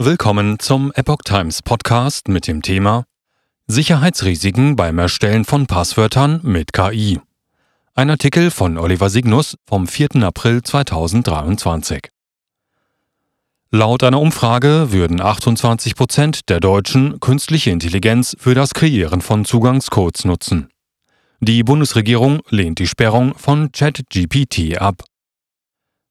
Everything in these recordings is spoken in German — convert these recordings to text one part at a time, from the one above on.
Willkommen zum Epoch Times Podcast mit dem Thema Sicherheitsrisiken beim Erstellen von Passwörtern mit KI. Ein Artikel von Oliver Signus vom 4. April 2023. Laut einer Umfrage würden 28 Prozent der Deutschen künstliche Intelligenz für das Kreieren von Zugangscodes nutzen. Die Bundesregierung lehnt die Sperrung von ChatGPT ab.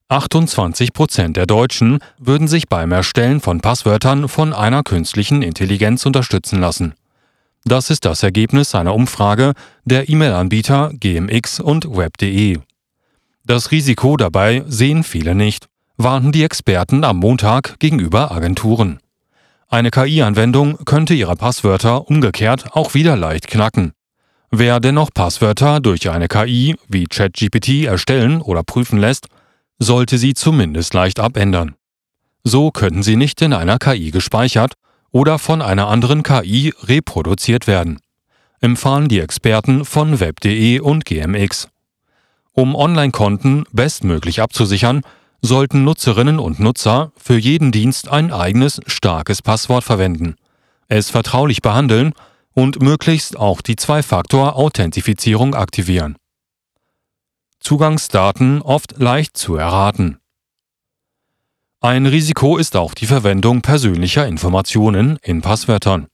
28 Prozent der Deutschen würden sich beim Erstellen von Passwörtern von einer künstlichen Intelligenz unterstützen lassen. Das ist das Ergebnis einer Umfrage der E-Mail-Anbieter GMX und Web.de. Das Risiko dabei sehen viele nicht, warnten die Experten am Montag gegenüber Agenturen. Eine KI-Anwendung könnte ihre Passwörter umgekehrt auch wieder leicht knacken. Wer dennoch Passwörter durch eine KI wie ChatGPT erstellen oder prüfen lässt, sollte sie zumindest leicht abändern. So könnten sie nicht in einer KI gespeichert oder von einer anderen KI reproduziert werden, empfahlen die Experten von web.de und GMX. Um Online-Konten bestmöglich abzusichern, sollten Nutzerinnen und Nutzer für jeden Dienst ein eigenes starkes Passwort verwenden, es vertraulich behandeln und möglichst auch die Zwei-Faktor-Authentifizierung aktivieren. Zugangsdaten oft leicht zu erraten. Ein Risiko ist auch die Verwendung persönlicher Informationen in Passwörtern.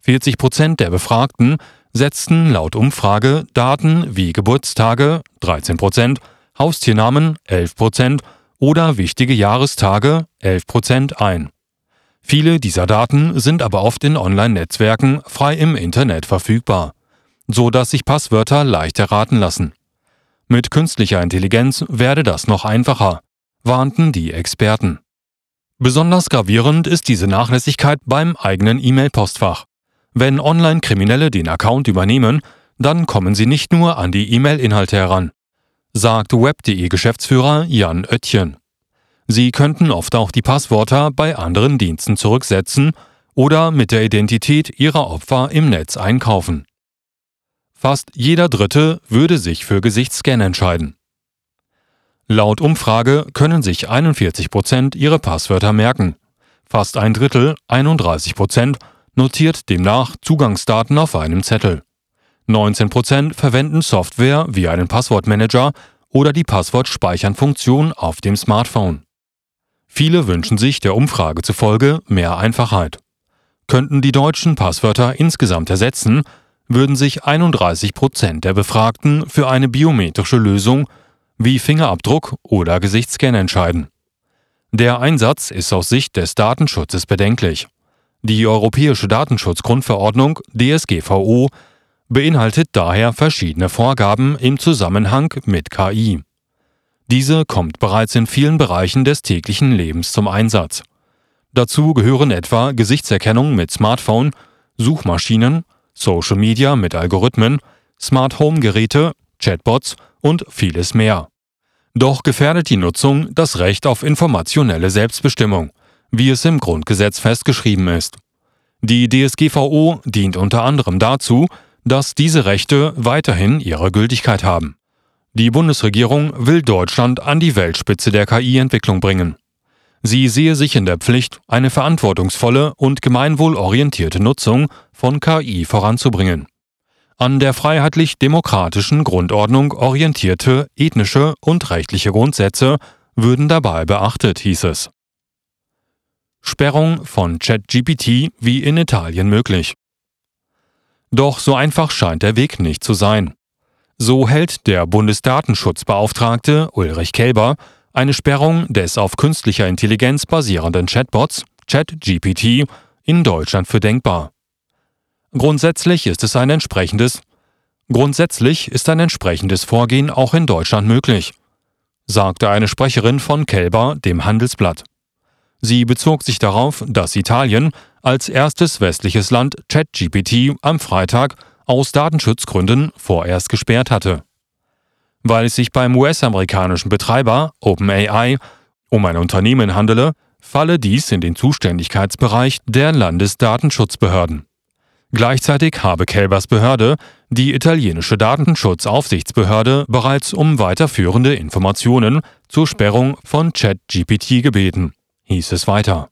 40 Prozent der Befragten setzten laut Umfrage Daten wie Geburtstage 13 Prozent, Haustiernamen 11 Prozent oder wichtige Jahrestage 11 Prozent ein. Viele dieser Daten sind aber oft in Online-Netzwerken frei im Internet verfügbar, so dass sich Passwörter leicht erraten lassen. Mit künstlicher Intelligenz werde das noch einfacher, warnten die Experten. Besonders gravierend ist diese Nachlässigkeit beim eigenen E-Mail-Postfach. Wenn Online-Kriminelle den Account übernehmen, dann kommen sie nicht nur an die E-Mail-Inhalte heran, sagt Web.de-Geschäftsführer Jan Oettchen. Sie könnten oft auch die Passwörter bei anderen Diensten zurücksetzen oder mit der Identität ihrer Opfer im Netz einkaufen. Fast jeder Dritte würde sich für Gesichtsscan entscheiden. Laut Umfrage können sich 41 Prozent ihre Passwörter merken. Fast ein Drittel, 31 Prozent, notiert demnach Zugangsdaten auf einem Zettel. 19 Prozent verwenden Software wie einen Passwortmanager oder die Passwortspeichern-Funktion auf dem Smartphone. Viele wünschen sich der Umfrage zufolge mehr Einfachheit. Könnten die deutschen Passwörter insgesamt ersetzen, würden sich 31 Prozent der Befragten für eine biometrische Lösung wie Fingerabdruck oder Gesichtsscan entscheiden. Der Einsatz ist aus Sicht des Datenschutzes bedenklich. Die Europäische Datenschutzgrundverordnung DSGVO beinhaltet daher verschiedene Vorgaben im Zusammenhang mit KI. Diese kommt bereits in vielen Bereichen des täglichen Lebens zum Einsatz. Dazu gehören etwa Gesichtserkennung mit Smartphone, Suchmaschinen, Social Media mit Algorithmen, Smart Home Geräte, Chatbots und vieles mehr. Doch gefährdet die Nutzung das Recht auf informationelle Selbstbestimmung, wie es im Grundgesetz festgeschrieben ist. Die DSGVO dient unter anderem dazu, dass diese Rechte weiterhin ihre Gültigkeit haben. Die Bundesregierung will Deutschland an die Weltspitze der KI-Entwicklung bringen. Sie sehe sich in der Pflicht, eine verantwortungsvolle und gemeinwohlorientierte Nutzung von KI voranzubringen. An der freiheitlich-demokratischen Grundordnung orientierte ethnische und rechtliche Grundsätze würden dabei beachtet, hieß es. Sperrung von ChatGPT wie in Italien möglich. Doch so einfach scheint der Weg nicht zu sein. So hält der Bundesdatenschutzbeauftragte Ulrich Kelber eine Sperrung des auf künstlicher Intelligenz basierenden Chatbots ChatGPT in Deutschland für denkbar. Grundsätzlich ist es ein entsprechendes Grundsätzlich ist ein entsprechendes Vorgehen auch in Deutschland möglich, sagte eine Sprecherin von Kelber dem Handelsblatt. Sie bezog sich darauf, dass Italien als erstes westliches Land ChatGPT am Freitag aus Datenschutzgründen vorerst gesperrt hatte weil es sich beim US-amerikanischen Betreiber OpenAI um ein Unternehmen handele, falle dies in den Zuständigkeitsbereich der Landesdatenschutzbehörden. Gleichzeitig habe Kelbers Behörde die italienische Datenschutzaufsichtsbehörde bereits um weiterführende Informationen zur Sperrung von ChatGPT gebeten, hieß es weiter.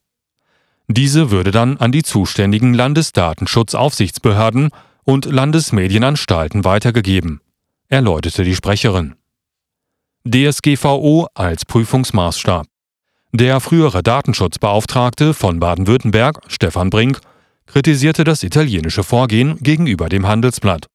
Diese würde dann an die zuständigen Landesdatenschutzaufsichtsbehörden und Landesmedienanstalten weitergegeben, erläuterte die Sprecherin. DSGVO als Prüfungsmaßstab. Der frühere Datenschutzbeauftragte von Baden-Württemberg, Stefan Brink, kritisierte das italienische Vorgehen gegenüber dem Handelsblatt.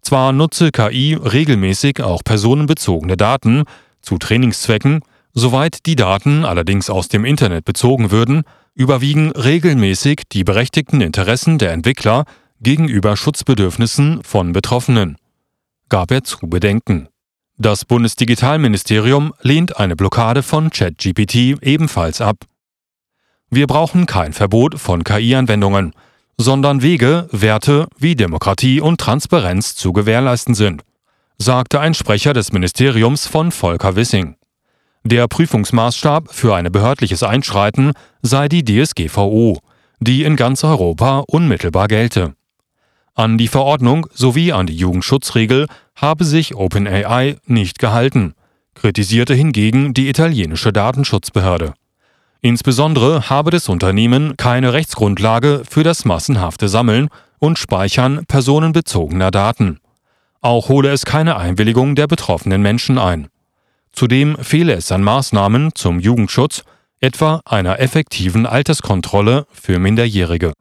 Zwar nutze KI regelmäßig auch personenbezogene Daten zu Trainingszwecken, soweit die Daten allerdings aus dem Internet bezogen würden, überwiegen regelmäßig die berechtigten Interessen der Entwickler gegenüber Schutzbedürfnissen von Betroffenen, gab er zu bedenken. Das Bundesdigitalministerium lehnt eine Blockade von ChatGPT ebenfalls ab. Wir brauchen kein Verbot von KI-Anwendungen, sondern Wege, Werte wie Demokratie und Transparenz zu gewährleisten sind, sagte ein Sprecher des Ministeriums von Volker Wissing. Der Prüfungsmaßstab für ein behördliches Einschreiten sei die DSGVO, die in ganz Europa unmittelbar gelte. An die Verordnung sowie an die Jugendschutzregel habe sich OpenAI nicht gehalten, kritisierte hingegen die italienische Datenschutzbehörde. Insbesondere habe das Unternehmen keine Rechtsgrundlage für das massenhafte Sammeln und Speichern personenbezogener Daten. Auch hole es keine Einwilligung der betroffenen Menschen ein. Zudem fehle es an Maßnahmen zum Jugendschutz, etwa einer effektiven Alterskontrolle für Minderjährige.